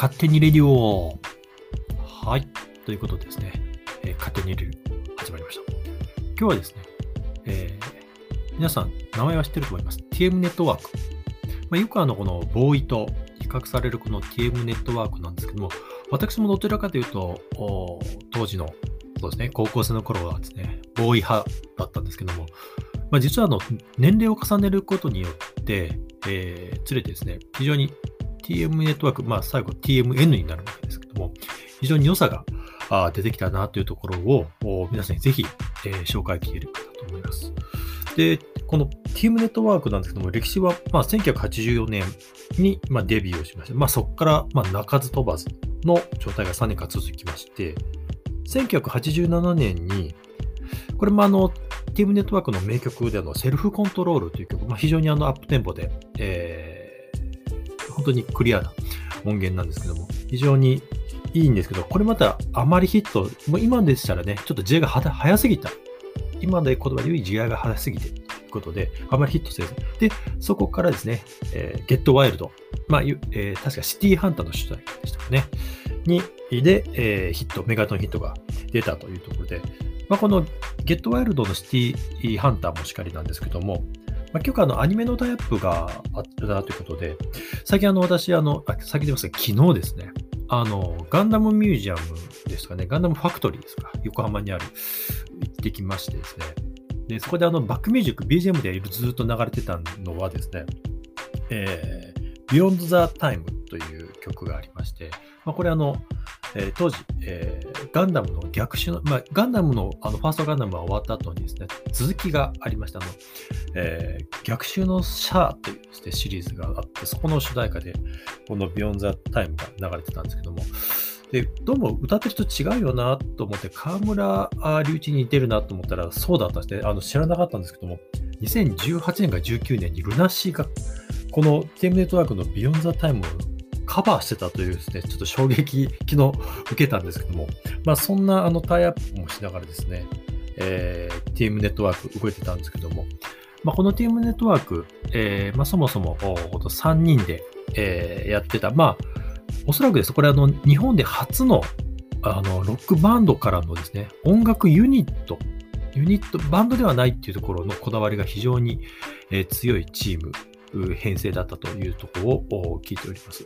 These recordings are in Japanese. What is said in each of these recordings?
勝手にレディオはい。ということでですね、えー、勝手にレディオ始まりました。今日はですね、えー、皆さん名前は知ってると思います。TM ネットワーク。まあ、よくあの、このボーイと比較されるこの TM ネットワークなんですけども、私もどちらかというと、当時の、そうですね、高校生の頃はですね、ボーイ派だったんですけども、まあ、実はあの年齢を重ねることによって、えー、つれてですね、非常に TM ネットワーク、まあ、最後 TMN になるわけですけども、非常に良さが出てきたなというところを皆さんにぜひ、えー、紹介できればと思います。で、この TM ネットワークなんですけども、歴史はまあ1984年にまあデビューをしました。まあ、そこからまあ鳴かず飛ばずの状態が3年間続きまして、1987年に、これもあの、ティームネットワークの名曲でのセルフコントロールという曲、まあ、非常にあのアップテンポで、えー、本当にクリアな音源なんですけども、非常にいいんですけど、これまたあまりヒット、もう今でしたらね、ちょっと時代が早すぎた。今で言葉で言う時代が早すぎてということで、あまりヒットせず。で、そこからですね、えー、ゲットワイルド。まあ、えー、確かシティハンターの主題でしたかね。に、で、えー、ヒット、メガトンヒットが出たというところで、まあ、このゲットワイルドのシティハンターもしかりなんですけども、まあ、結構あのアニメのタイプがあったということで、最近あの私、あの、あ先でますが、昨日ですね、あの、ガンダムミュージアムですかね、ガンダムファクトリーですか、横浜にある、行ってきましてですね、でそこであのバックミュージック、BGM でずっと流れてたのはですね、えー、Beyond the Time という曲がありまして、まあ、これあの、えー、当時、えー、ガンダムの逆襲の、まあ、ガンダムの、あの、ファーストガンダムが終わった後にですね、続きがありました。の、えー、逆襲のシャアというです、ね、シリーズがあって、そこの主題歌で、この Beyond the Time が流れてたんですけども、で、どうも歌ってる人違うよなと思って、河村隆一に似てるなと思ったら、そうだったんですね。知らなかったんですけども、2018年か19年にルナシーが、このテームネットワークの Beyond the Time をカバーしてたというですね、ちょっと衝撃、昨日受けたんですけども、まあそんなあのタイアップもしながらですね、えー、ティームネットワーク動いてたんですけども、まあ、このティームネットワーク、えー、まあ、そもそも3人で、えー、やってた、まあ、おそらくです、これあの日本で初のあのロックバンドからのですね、音楽ユニット、ユニット、バンドではないっていうところのこだわりが非常に、えー、強いチーム編成だったというところを聞いております。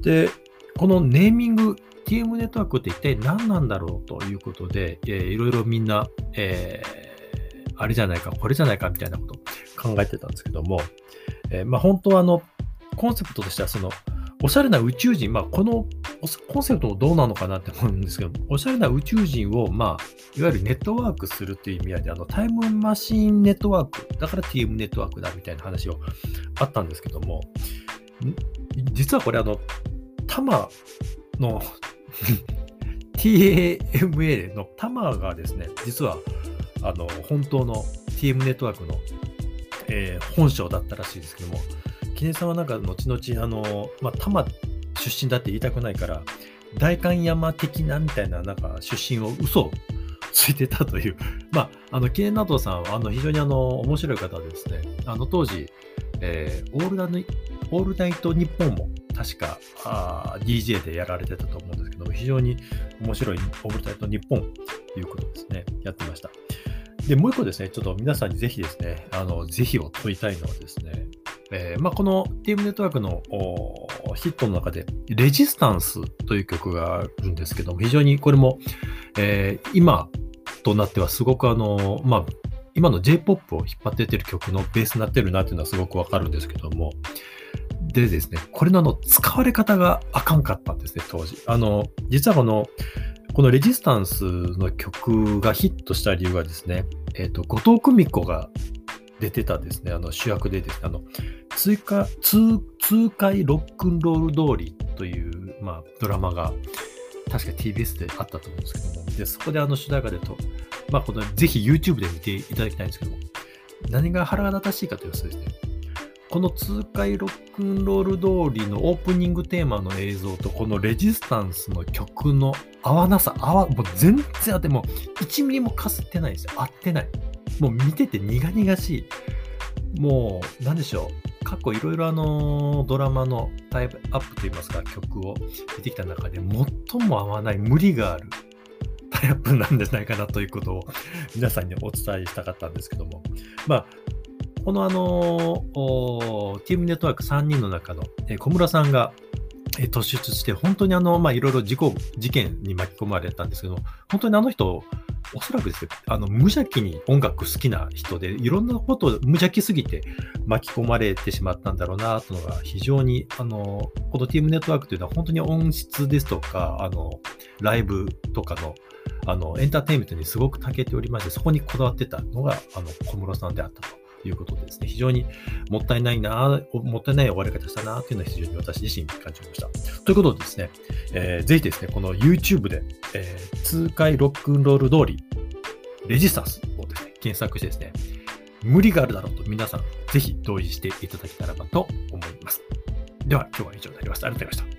で、このネーミング、TM ネットワークって一体何なんだろうということで、えー、いろいろみんな、えー、あれじゃないか、これじゃないかみたいなことを考えてたんですけども、えー、まあ、本当はあの、コンセプトとしてはその、おしゃれな宇宙人、まあ、このコンセプトもどうなのかなって思うんですけど、おしゃれな宇宙人を、まあ、いわゆるネットワークするという意味合いで、あのタイムマシンネットワーク、だから TM ネットワークだみたいな話をあったんですけども、実はこれ、あの、タマの TAMA のタマがですね、実は、あの、本当の TM ネットワークの、えー、本性だったらしいですけども、記念さんはなんか後々、あの、まあ、多摩出身だって言いたくないから、代官山的なみたいな、なんか出身を嘘をついてたという。まあ、あの、記念などさんは、あの、非常にあの、面白い方ですね、あの、当時、えー、オールナイオールナイト日本も確かあ DJ でやられてたと思うんですけども、非常に面白いオールナイト日本ということですね、やってました。で、もう一個ですね、ちょっと皆さんにぜひですね、あの、ぜひを問いたいのはですね、えーまあ、この TM ネットワークのヒットの中で、レジスタンスという曲があるんですけども、非常にこれも、えー、今となってはすごくあの、まあ、今の J-POP を引っ張っててる曲のベースになってるなっていうのはすごくわかるんですけども、でですね、これのあの使われ方があかんかったんですね、当時。あの、実はこの、このレジスタンスの曲がヒットした理由がですね、えっ、ー、と、後藤久美子が出てたですね、あの主役でですね、あの、追加、通、通会ロックンロール通りという、まあ、ドラマが、確か TBS であったと思うんですけども、で、そこであの主題歌でと、まあ、この、ぜひ YouTube で見ていただきたいんですけども、何が腹が立たしいかというとですね、この痛快ロックンロール通りのオープニングテーマの映像とこのレジスタンスの曲の合わなさ、合わ、もう全然あっても1ミリもかすってないんですよ。合ってない。もう見てて苦々しい。もう、なんでしょう。過去いろいろあの、ドラマのタイプアップといいますか、曲を出てきた中で最も合わない無理があるタイアップなんじゃないかなということを皆さんにお伝えしたかったんですけども、まあ、このあの、チームネットワーク3人の中の、小村さんが、突出して、本当にあの、まあ、いろいろ事故、事件に巻き込まれたんですけど、本当にあの人、おそらくですね、あの、無邪気に音楽好きな人で、いろんなことを無邪気すぎて巻き込まれてしまったんだろうな、というのが非常に、あの、このティームネットワークというのは本当に音質ですとか、あの、ライブとかの、あの、エンターテインメントにすごく長けておりまして、そこにこだわってたのが、あの、小室さんであったと。いうことでですね、非常にもったいないな、もったいない終わり方したな、というのは非常に私自身感じました。ということでですね、えー、ぜひですね、この YouTube で、えー、痛快ロックンロール通り、レジスタンスをですね、検索してですね、無理があるだろうと皆さん、ぜひ同意していただけたらばと思います。では、今日は以上になります。ありがとうございました。